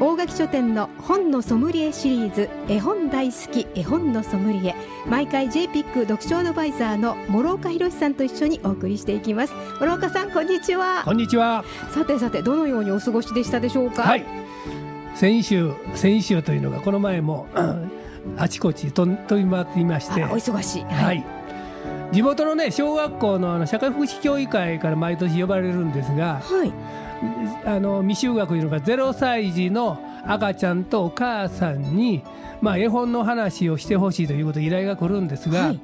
大垣書店の本のソムリエシリーズ絵本大好き絵本のソムリエ。毎回 JPIC 読書アドバイザーの諸岡博さんと一緒にお送りしていきます。諸岡さんこんにちは。こんにちは。さてさてどのようにお過ごしでしたでしょうか？はい。先週先週というのがこの前も あちこちと飛び回っていまして。お忙しい。はい、はい、地元のね小学校のあの社会福祉協議会から毎年呼ばれるんですが、はい、あの未就学いうのが0歳児の赤ちゃんとお母さんに、まあ、絵本の話をしてほしいということで依頼が来るんですが、はい。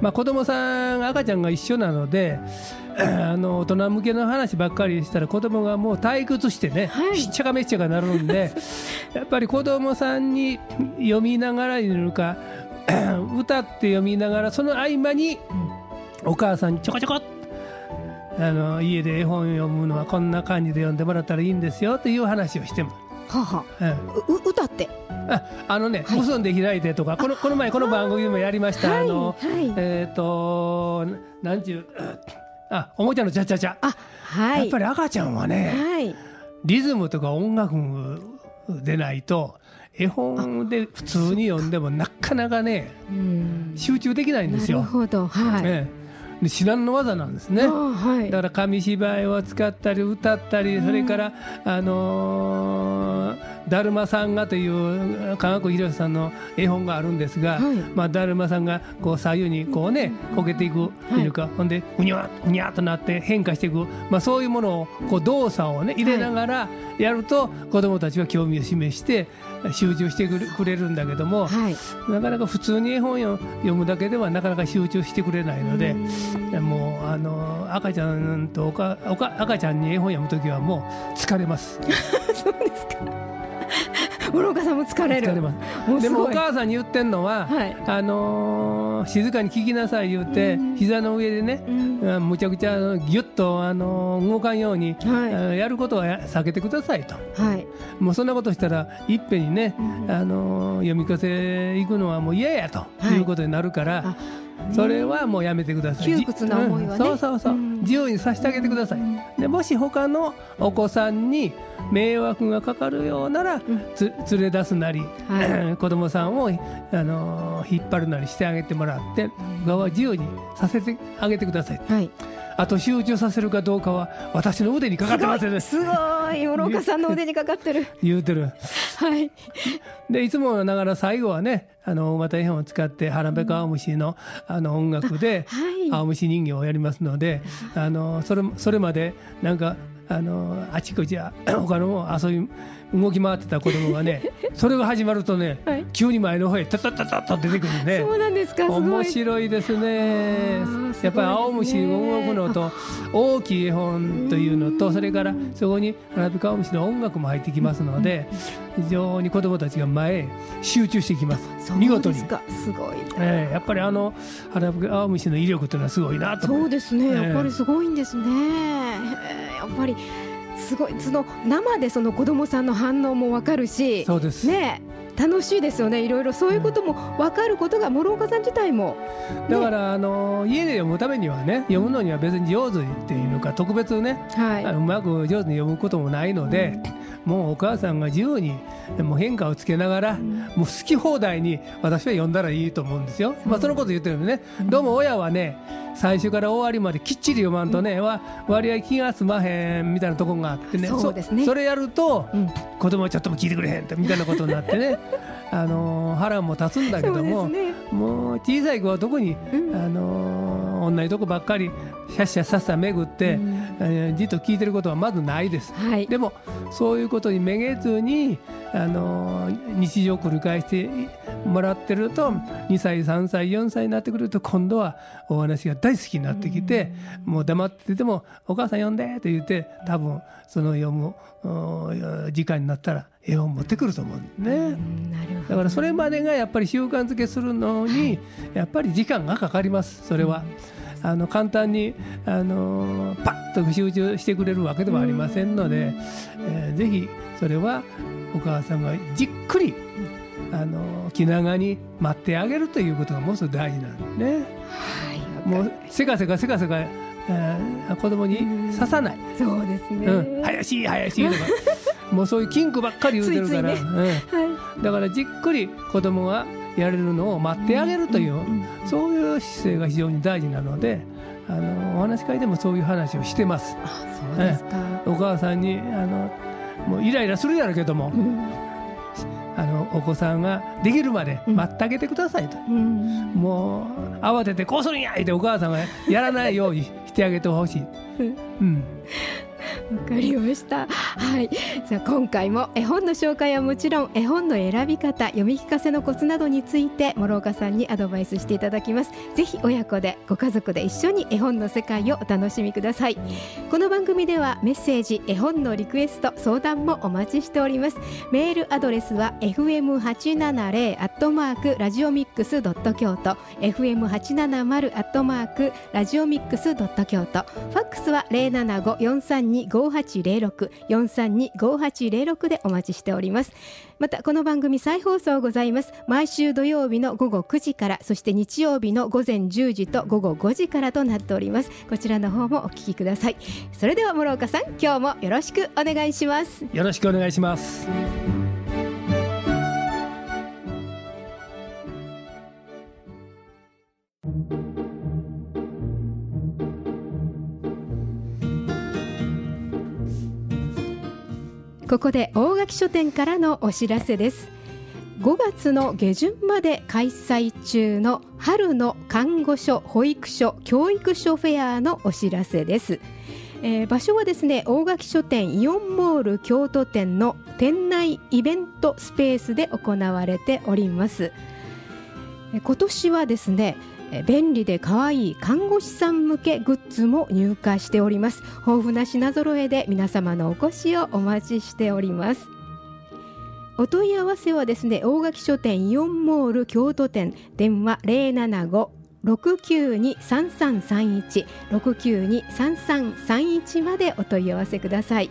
まあ、子供さん赤ちゃんが一緒なので あの大人向けの話ばっかりしたら子供がもう退屈してね、はい、しっちゃかめっちゃかなるんで やっぱり子供さんに読みながらいるか 歌って読みながらその合間にお母さんにちょこちょこあの家で絵本読むのはこんな感じで読んでもらったらいいんですよという話をしても。はは、うん、歌って。ああのね、はい、結んで開いてとかこのこの前この番組でもやりました。あの、はい、えっ、ー、となんちゅうあおもちゃのちゃちゃちゃ。あ、はい、やっぱり赤ちゃんはね、はい、リズムとか音楽でないと絵本で普通に読んでもなかなかね集中できないんですよ。なるほど、はい、ね至難の技なんですね、はい、だから紙芝居を使ったり歌ったりそれから、あのーだるまさんがという科学博さんの絵本があるんですが、はい、まあ、だるまさんがこう左右にこうねこけていくというか、はい、ほんでうにゃうにゃとなって変化していく、まあ、そういうものをこう動作をね入れながらやると子どもたちは興味を示して集中してくれるんだけども、はい、なかなか普通に絵本を読むだけではなかなか集中してくれないのでもうあの赤ちゃんとおかおか赤ちゃんに絵本読む時はもう疲れます。そうですか諸岡さんも疲れる。でもお母さんに言ってんのは、はい、あのー、静かに聞きなさい言って、うん、膝の上でね、うん、むちゃくちゃぎゅっと、あのー、動かんように、はい、やることは避けてくださいと、はい、もうそんなことしたらいっぺんにね、うん、あのー、読み聞かせ行くのはもう嫌やということになるから。それはもうやめてください。窮屈な思いはね、そうそうそう、自由にさせてあげてください。でもし他のお子さんに迷惑がかかるようなら、つ連れ出すなり、はい、子供さんをあの引っ張るなりしてあげてもらって側は自由にさせてあげてください。はいあと集中させるかどうかは私の腕にかかってますすごい。諸岡さんの腕にかかってる。言うてる。はい。でいつもながら最後はねあの大型絵本を使って腹ペコ青虫のあの音楽で青虫人形をやりますので、あのそれそれまでなんかあのあちこち 他の遊び動き回ってた子供がね それが始まるとね、はい、急に前の方へタタタタと出てくるね。そうなんですか面白いですね。やっぱり青虫が動くのと大きい絵本というのとそれからそこに花火青虫の音楽も入ってきますので非常に子供たちが前へ集中してきます。見事に。すごい、えー、やっぱりあの花火青虫の威力というのはすごいなと。そうですね、やっぱりすごいんですね、えー、やっぱりすごい。その生でその子供さんの反応もわかるしそうです。ね楽しいですよね。いろいろそういうことも分かることが諸岡さん自体も、ね、だからあの家で読むためにはね読むのには別に上手っていうのか特別ね、はい、うまく上手に読むこともないので、うん、もうお母さんが自由にもう変化をつけながら、うん、もう好き放題に私は読んだらいいと思うんですよ。まあ、そのこと言ってるんでね、どうも親はね最初から終わりまできっちり読まんとね、は割合気が済まへんみたいなところがあってね。そうですね。それやると、うん、子供はちょっとも聞いてくれへんみたいなことになってね。あの腹も立つんだけども、ね、もう小さい子は特に、うん、あの同じとこばっかりシャッシャさっさ巡って、うん、えー、じっと聞いてることはまずないです、はい、でもそういうことにめげずにあの日常を繰り返してもらってると2歳3歳4歳になってくると今度はお話が大好きになってきて、うん、もう黙ってても「お母さん呼んで」って言って多分その読む時間になったら絵本持ってくると思うんね、だからそれまでがやっぱり習慣づけするのにやっぱり時間がかかりますそれは。あの簡単にあのパッと集中してくれるわけではありませんので、えー、ぜひそれはお母さんがじっくりあの気長に待ってあげるということがもうすぐ大事なんですね。はい、もうせかせかせかせか、えー、子供に刺さない。そうですね。うん、早しい早しいとか。もうそういうキンクばっかり言うてるから、ねうんはい、だからじっくり子供がやれるのを待ってあげるという、そういう姿勢が非常に大事なのであのお話し会でもそういう話をしてます。あそうですか、お母さんにあのもうイライラするやろうけども、うん、あのお子さんができるまで待ってあげてくださいと、うん、もう慌ててこうするんやってお母さんがやらないようにしてあげてほしい。うんわかりました。はい。じゃあ今回も絵本の紹介はもちろん絵本の選び方読み聞かせのコツなどについて諸岡さんにアドバイスしていただきます。ぜひ親子でご家族で一緒に絵本の世界をお楽しみください。この番組ではメッセージ絵本のリクエスト相談もお待ちしております。メールアドレスは fm870 アットマークラジオミックスドット京都 fm870 アットマークラジオミックスドット京都ファックスは075-432 5 5806でお待ちしております。またこの番組再放送ございます。毎週土曜日の午後9時からそして日曜日の午前10時と午後5時からとなっております。こちらの方もお聞きください。それでは諸岡さん今日もよろしくお願いします。よろしくお願いします。ここで大垣書店からのお知らせです。5月の下旬まで開催中の春の看護所保育所教育所フェアのお知らせです、えー、場所はですね大垣書店イオンモール京都店の店内イベントスペースで行われております。今年はですね便利で可愛い看護師さん向けグッズも入荷しております。豊富な品揃えで皆様のお越しをお待ちしております。お問い合わせはですね大垣書店イオンモール京都店。電話075 692-3331 692-3331までお問い合わせください。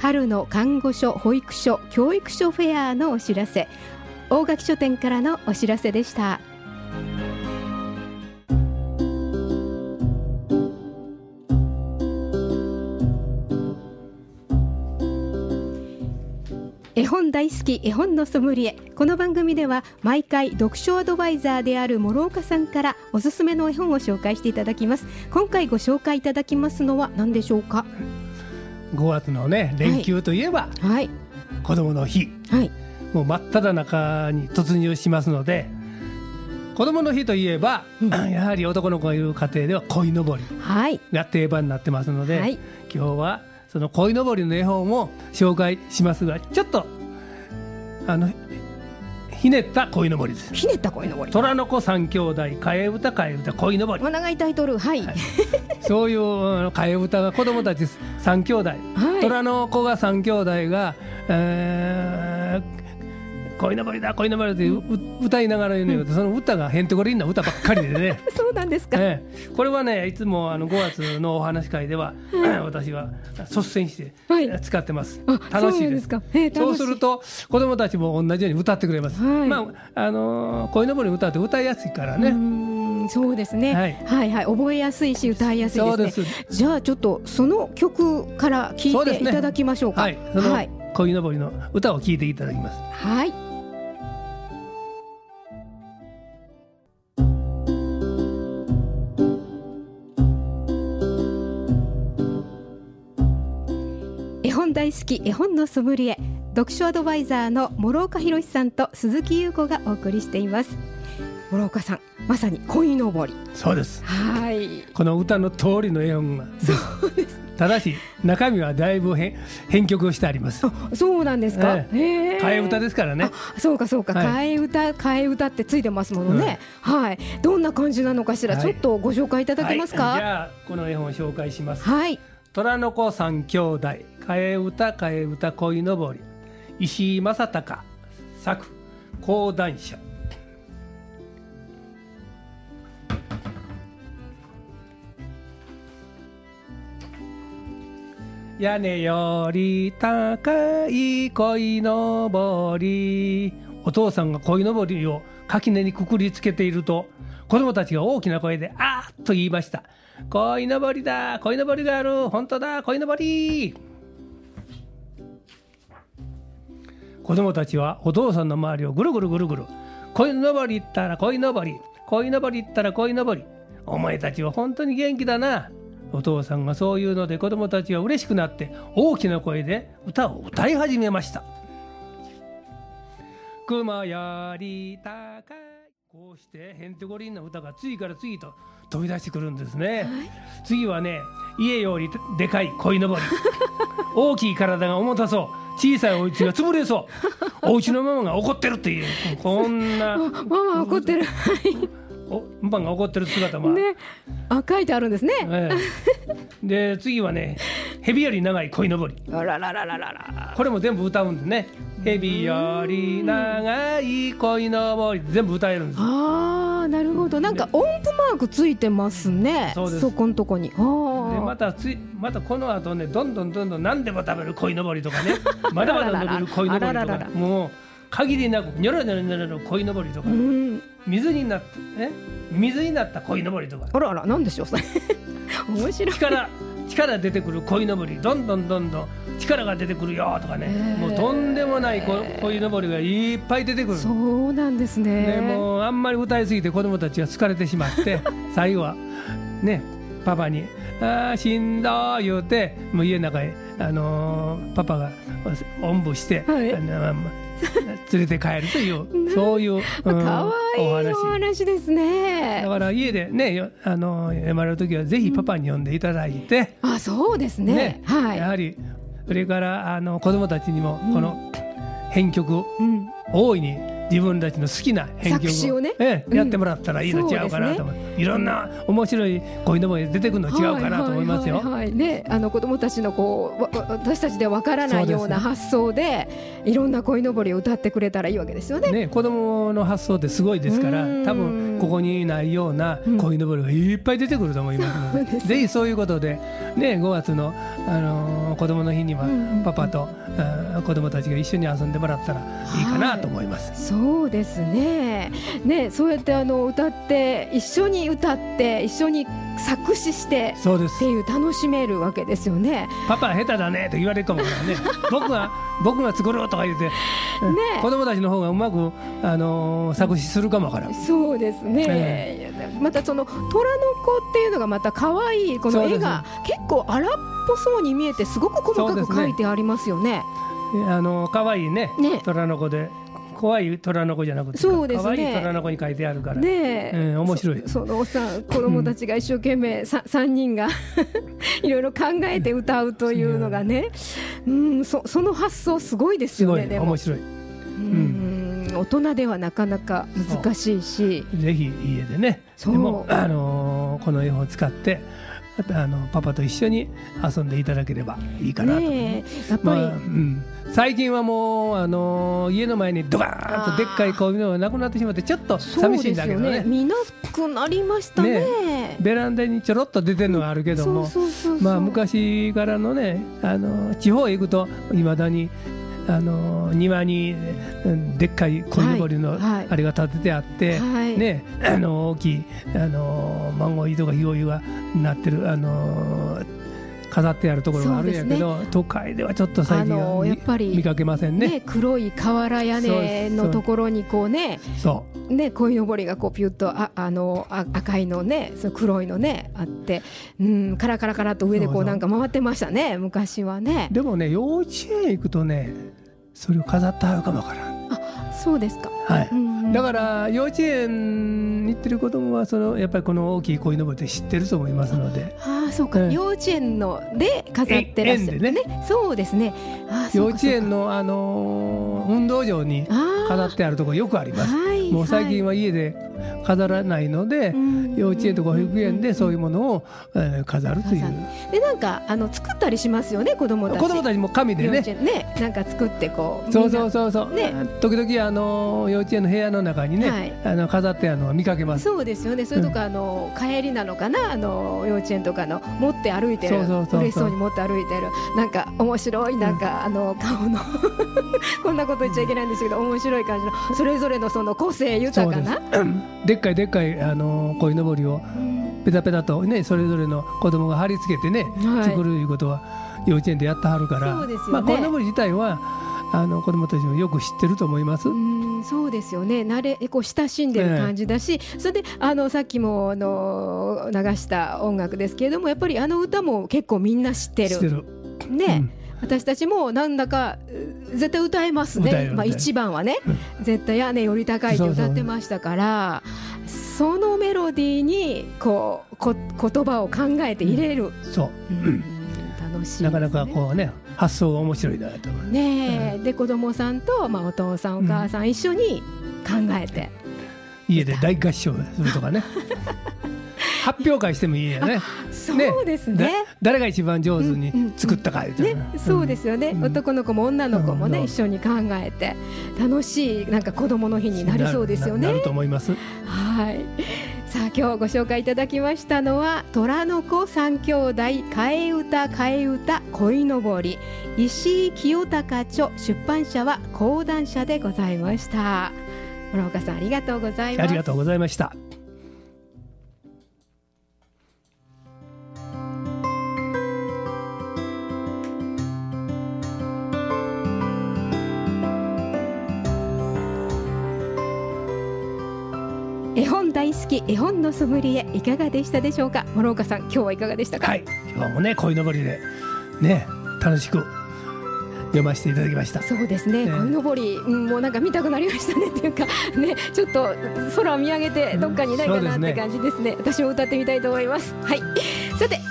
春の看護所保育所教育所フェアのお知らせ。大垣書店からのお知らせでした。絵本大好き絵本のソムリエ。この番組では毎回読書アドバイザーである諸岡さんからおすすめの絵本を紹介していただきます。今回ご紹介いただきますのは何でしょうか？5月のね連休といえば、はい、はい、子供の日、はい、もう真っ只中に突入しますので子供の日といえば、うん、やはり男の子がいる家庭では鯉のぼり。が定番になってますので、はい、今日はその鯉のぼりの絵本を紹介しますがちょっとあのひねった鯉のぼりです。ひねった鯉のぼり。虎の子三兄弟替え歌替え歌鯉のぼり。長いタイトルはい、はい、そういう替え歌が子供たち三兄弟、はい、虎の子が三兄弟が、えー、鯉のぼりだ鯉のぼりって歌いながら言うのよ、うん、その歌がへんてこりんな歌ばっかりでね。そうなんですか、ええ、これはねいつもあの5月のお話会では、私は率先して使ってます、はい、楽しいです。そうすると子供たちも同じように歌ってくれます、はい、まああの鯉のぼり歌って歌いやすいからね。そうですね、はい、はいはい。覚えやすいし歌いやすいですね。じゃあちょっとその曲から聞いていただきましょうか、ね、はい、はい、鯉のぼりの歌を聞いていただきます。はい大好き絵本のソムリエ読書アドバイザーの諸岡博さんと鈴木優子がお送りしています。諸岡さんまさに鯉のぼり。そうです。はい。この歌の通りの絵本がそうです。ただし中身はだいぶ編編曲をしてあります。そうなんですか、えー、替え歌ですからね。そうかそうか、はい、替え歌替え歌ってついてますものね、うん、はい。どんな感じなのかしら、はい、ちょっとご紹介いただけますか、はい、じゃあこの絵本を紹介します。はい虎の子三兄弟替え歌替え歌恋のぼり。石井正隆作講談社。屋根より高い鯉のぼり。お父さんが鯉のぼりを垣根にくくりつけていると子供たちが大きな声で「あーっ!」と言いました。鯉のぼりだ鯉のぼりがある。本当だ鯉のぼり!」子供たちはお父さんの周りをぐるぐるぐるぐる。鯉のぼり行ったら鯉のぼり。鯉のぼり行ったら鯉のぼり。お前たちは本当に元気だな。お父さんがそう言うので子供たちは嬉しくなって大きな声で歌を歌い始めました「雲より高い」こうしてへんてこりんな歌が次から次と飛び出してくるんですね、はい、次はね家よりでかい鯉のぼり。大きい体が重たそう。小さいお家が潰れそう。お家のママが怒ってるっていう。こんな。ママ怒ってる。おママが怒ってる姿もね。あ書いてあるんですね、ええ、で次はね蛇より長い鯉のぼり。あらららららら。これも全部歌うんでね。蛇より長い鯉のぼり。全部歌えるんですああなるほど。なんか音符マークついてますね。そうこのとこに。あでまたついまたこの後ねどんどんどんどん何でも食べる鯉のぼりとかね。まだまだ伸びる鯉のぼりとか。もう限りなくニョロニョロニョロの鯉のぼりとか、うん、水になってえ？水になった鯉のぼりとか。あらあらなんでしょうそれ。面白い。力力出てくる鯉のぼりどんどんどんどん力が出てくるよとかね、もうとんでもない鯉のぼりがいっぱい出てくる。そうなんですね。でもうあんまり歌いすぎて子供たちは疲れてしまって 最後はねパパに「ああしんどい」言うてもう家の中へ、あのー、パパがおんぶして、はい、あの連れて帰るというそういう、うん、かわいいお話ですね。だから家でねあの読まれる時はぜひパパに読んでいただいて、うん、あそうですね、ね、はい、やはりそれからあの子供たちにもこの編曲、うん、大いに自分たちの好きな編曲を、ね。ええ、やってもらったらいいの違うかなと思って、ね、いろんな面白いこういうのも出てくるの違うかなと思いますよ。はいはいはい、ね、あの子供たちのこう私たちでわからないような発想でいろんな鯉のぼりを歌ってくれたらいいわけですよね。ね子供の発想ってすごいですから多分ここにないような鯉のぼりがいっぱい出てくると思いますので、うん、ぜひそういうことで、ね、5月の、あのー、子供の日にはパパと、うん、子供たちが一緒に遊んでもらったらいいかなと思います。はい。そうですね。ねそうやってあの歌って一緒に歌って一緒に作詞してそうです。っていう楽しめるわけですよねパパ下手だねと言われるかもからね。僕が僕が作ろうとか言って、ね、子供たちの方がうまく、あのー、作詞するかもからそうですね、えー、またその虎の子っていうのがまた可愛いこの絵が結構荒っぽそうに見えてすごく細かく描いてありますよね。あの可愛いね。ね。虎の子で。怖い虎の子じゃなくてそうです、ね、可愛い虎の子に書いてあるから。ね、うん、面白い。そのおさ子供たちが一生懸命、うん、3人がいろいろ考えて歌うというのがね、うん、そその発想すごいですよね面白い、うん、大人ではなかなか難しいし。ぜひ家でね。でも、あのー、この絵本を使ってあのパパと一緒に遊んでいただければいいかなと、ね、やっぱり、まあうん、最近はもう、あのー、家の前にドカーンとでっかいこういうのがなくなってしまってちょっと寂しいんだけどね。ね。見なくなりましたね、ね、ベランダにちょろっと出てるのがあるけども。まあ昔からのね、あのー、地方へ行くといまだにあの庭にでっかい鯉のぼりのあれが立ててあって、はい、ね、あの大きいあのマンゴーとかヒゴ湯がなってるあの飾ってあるところがあるんやけど、ね、都会ではちょっと最近はやっぱり見かけませんね、ね、黒い瓦屋根のところにこうねそうね鯉のぼりがこうピュッとああのあ赤いのねその黒いのねあってうんカラカラカラと上でこうなんか回ってましたね昔はね。でもね幼稚園行くとねそれを飾ってあるかもわからん。あそうですか。はい、うんだから幼稚園に行ってる子供はそのやっぱりこの大きい鯉のぼりって知ってると思いますので。ああそうか、うん、幼稚園ので飾ってらっしゃるねねそうですね。幼稚園の、あのー、運動場に飾ってあるところよくあります、はい、もう最近は家で飾らないので幼稚園とか保育園でそういうものを、えー、飾るという。でなんかあの作ったりしますよね子供たち。子供たちも紙でね。ねなんか作ってこうそうそうそうそう、ね、時々あの幼稚園の部屋の中にね、はい、あの飾ってあの見かけます。そうですよね。それとか、あの帰りなのかな？あの幼稚園とかの。持って歩いてる。嬉しそうに持って歩いてる。なんか面白いなんか、あの顔の。こんなこと言っちゃいけないんですけど面白い感じの。それぞれのその個性豊かな。で っかいでっかいあの鯉のぼりをペタペタとねそれぞれの子供が貼り付けてね、はい、作るいうことは幼稚園でやってはるから、ね、まあ鯉のぼり自体はあの子供たちもよく知ってると思います。うそうですよね。慣れこう親しんでる感じだし、それであのさっきもあの流した音楽ですけれども、やっぱりあの歌も結構みんな知ってる。知ってる。ね。うん。私たちもなんだか絶対歌えますね、まあ、一番はね、絶対屋根より高いって歌ってましたからそのメロディーにこうこ言葉を考えて入れる、そう、楽しい、なかなかこうね発想が面白いなとねえ、で子供さんと、まあ、お父さんお母さん一緒に考えて、家で大合唱するとかね。発表会してもいいよね。そうですね。誰が一番上手に作ったか、ね、そうですよね、男の子も女の子もね、一緒に考えて。楽しいなんか子供の日になりそうですよね。なると思います。はい。い。さあ今日ご紹介いただきましたのは虎の子三兄弟替え歌替え歌恋のぼり。石井清隆著出版社は講談社でございました。村岡さんありがとうございます。ありがとうございました。絵本大好き絵本のソムリエいかがでしたでしょうか？諸岡さん今日はいかがでしたか？はい。今日もね鯉のぼりでね楽しく読ませていただきました。そうですね。鯉のぼり、うん、もうなんか見たくなりましたね。っていうかねちょっと空を見上げてどっかにないかなって感じですね。うんすね、私も歌ってみたいと思います。はい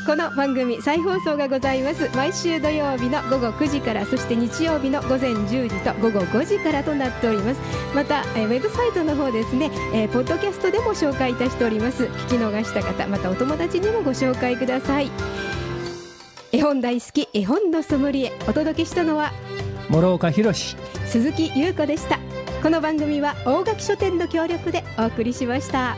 この番組再放送がございます。毎週土曜日の午後9時からそして日曜日の午前10時と午後5時からとなっております。また、えー、ウェブサイトの方ですね、えー、ポッドキャストでも紹介いたしております。聞き逃した方またお友達にもご紹介ください。絵本大好き絵本のソムリエお届けしたのは諸岡博鈴木優子でした。この番組は大垣書店の協力でお送りしました。